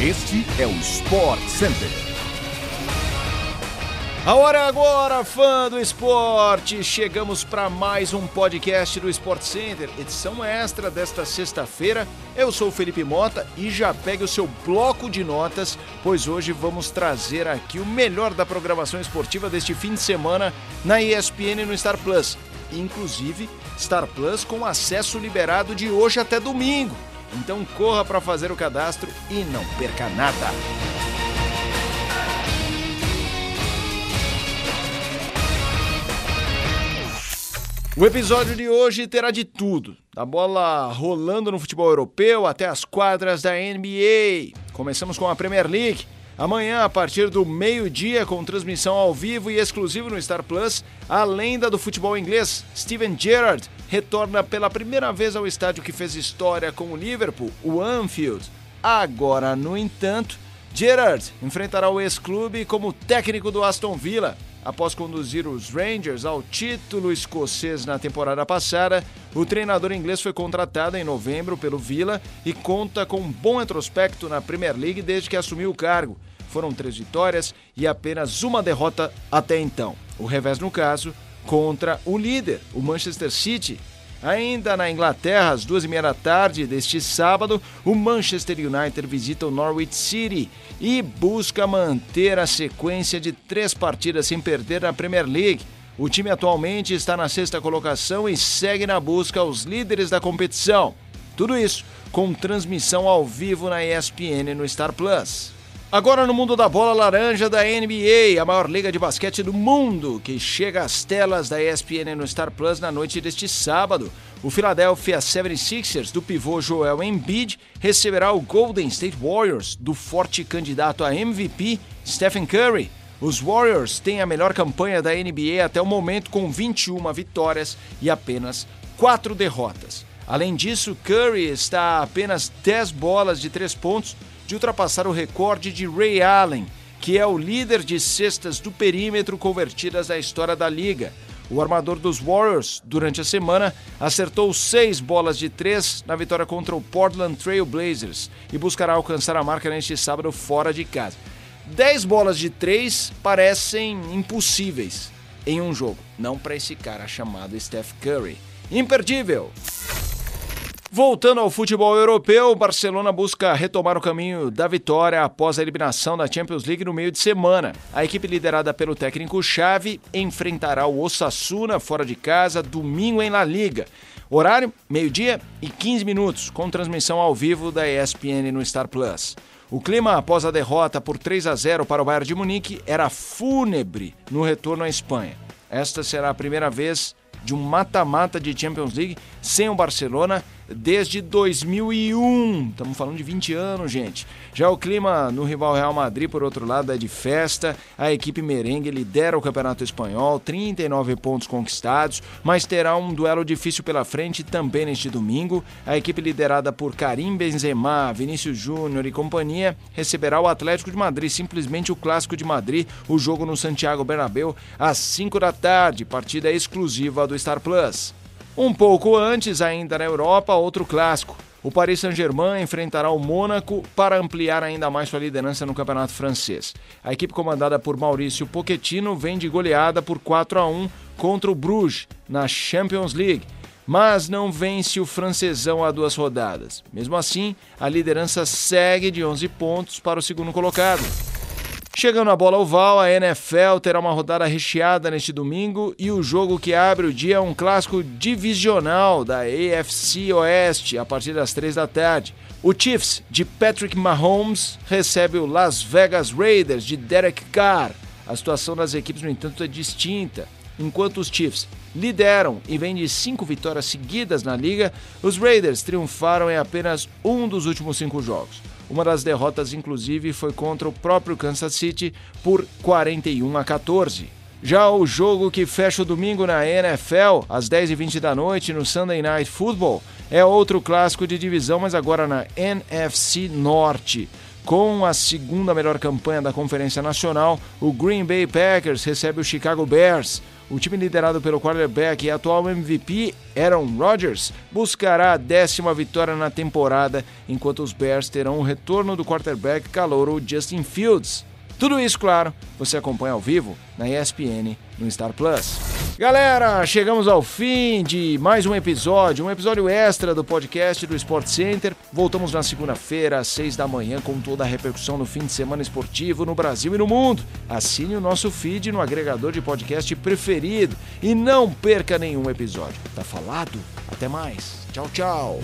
Este é o Sport Center. A hora agora, fã do esporte! Chegamos para mais um podcast do Sport Center, edição extra desta sexta-feira. Eu sou o Felipe Mota e já pegue o seu bloco de notas, pois hoje vamos trazer aqui o melhor da programação esportiva deste fim de semana na ESPN e no Star Plus. Inclusive, Star Plus com acesso liberado de hoje até domingo. Então corra para fazer o cadastro e não perca nada. O episódio de hoje terá de tudo, da bola rolando no futebol europeu até as quadras da NBA. Começamos com a Premier League. Amanhã, a partir do meio-dia, com transmissão ao vivo e exclusivo no Star Plus, a lenda do futebol inglês, Steven Gerrard, retorna pela primeira vez ao estádio que fez história com o Liverpool, o Anfield. Agora, no entanto, Gerrard enfrentará o ex-clube como técnico do Aston Villa. Após conduzir os Rangers ao título escocês na temporada passada, o treinador inglês foi contratado em novembro pelo Villa e conta com um bom retrospecto na Premier League desde que assumiu o cargo. Foram três vitórias e apenas uma derrota até então. O revés, no caso, contra o líder, o Manchester City. Ainda na Inglaterra, às duas e meia da tarde deste sábado, o Manchester United visita o Norwich City e busca manter a sequência de três partidas sem perder na Premier League. O time atualmente está na sexta colocação e segue na busca aos líderes da competição. Tudo isso com transmissão ao vivo na ESPN no Star Plus. Agora no mundo da bola laranja da NBA, a maior liga de basquete do mundo, que chega às telas da ESPN no Star Plus na noite deste sábado. O Philadelphia 76ers do pivô Joel Embiid receberá o Golden State Warriors do forte candidato a MVP Stephen Curry. Os Warriors têm a melhor campanha da NBA até o momento com 21 vitórias e apenas 4 derrotas. Além disso, Curry está a apenas 10 bolas de 3 pontos de ultrapassar o recorde de Ray Allen, que é o líder de cestas do perímetro convertidas da história da liga. O armador dos Warriors, durante a semana, acertou seis bolas de três na vitória contra o Portland Trail Blazers e buscará alcançar a marca neste sábado fora de casa. Dez bolas de três parecem impossíveis em um jogo, não para esse cara chamado Steph Curry. Imperdível! Voltando ao futebol europeu, o Barcelona busca retomar o caminho da vitória após a eliminação da Champions League no meio de semana. A equipe liderada pelo técnico Xavi enfrentará o Osasuna fora de casa domingo em La Liga. Horário: meio-dia e 15 minutos, com transmissão ao vivo da ESPN no Star Plus. O clima após a derrota por 3 a 0 para o Bayern de Munique era fúnebre no retorno à Espanha. Esta será a primeira vez de um mata-mata de Champions League sem o Barcelona desde 2001. Estamos falando de 20 anos, gente. Já o clima no rival Real Madrid, por outro lado, é de festa. A equipe merengue lidera o Campeonato Espanhol, 39 pontos conquistados, mas terá um duelo difícil pela frente também neste domingo. A equipe liderada por Karim Benzema, Vinícius Júnior e companhia receberá o Atlético de Madrid, simplesmente o Clássico de Madrid, o jogo no Santiago Bernabéu às 5 da tarde, partida exclusiva do Star Plus. Um pouco antes, ainda na Europa, outro clássico. O Paris Saint-Germain enfrentará o Mônaco para ampliar ainda mais sua liderança no campeonato francês. A equipe comandada por Maurício Pochettino vem de goleada por 4 a 1 contra o Bruges na Champions League, mas não vence o francesão a duas rodadas. Mesmo assim, a liderança segue de 11 pontos para o segundo colocado. Chegando a bola oval, a NFL terá uma rodada recheada neste domingo e o jogo que abre o dia é um clássico divisional da AFC Oeste a partir das 3 da tarde. O Chiefs de Patrick Mahomes recebe o Las Vegas Raiders de Derek Carr. A situação das equipes, no entanto, é distinta. Enquanto os Chiefs lideram e vêm de cinco vitórias seguidas na liga, os Raiders triunfaram em apenas um dos últimos cinco jogos. Uma das derrotas, inclusive, foi contra o próprio Kansas City por 41 a 14. Já o jogo que fecha o domingo na NFL, às 10h20 da noite, no Sunday Night Football, é outro clássico de divisão, mas agora na NFC Norte. Com a segunda melhor campanha da Conferência Nacional, o Green Bay Packers recebe o Chicago Bears. o time liderado pelo quarterback e atual MVP Aaron Rodgers buscará a décima vitória na temporada, enquanto os Bears terão o retorno do quarterback calouro Justin Fields. Tudo isso, claro, você acompanha ao vivo na ESPN no Star Plus. Galera, chegamos ao fim de mais um episódio, um episódio extra do podcast do Sport Center. Voltamos na segunda-feira, às seis da manhã, com toda a repercussão no fim de semana esportivo no Brasil e no mundo. Assine o nosso feed no agregador de podcast preferido e não perca nenhum episódio. Tá falado? Até mais. Tchau, tchau.